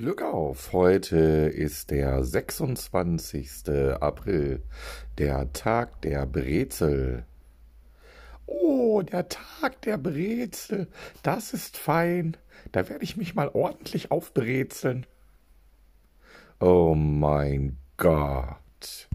Glück auf! Heute ist der 26. April, der Tag der Brezel. Oh, der Tag der Brezel, das ist fein. Da werde ich mich mal ordentlich aufbrezeln. Oh mein Gott.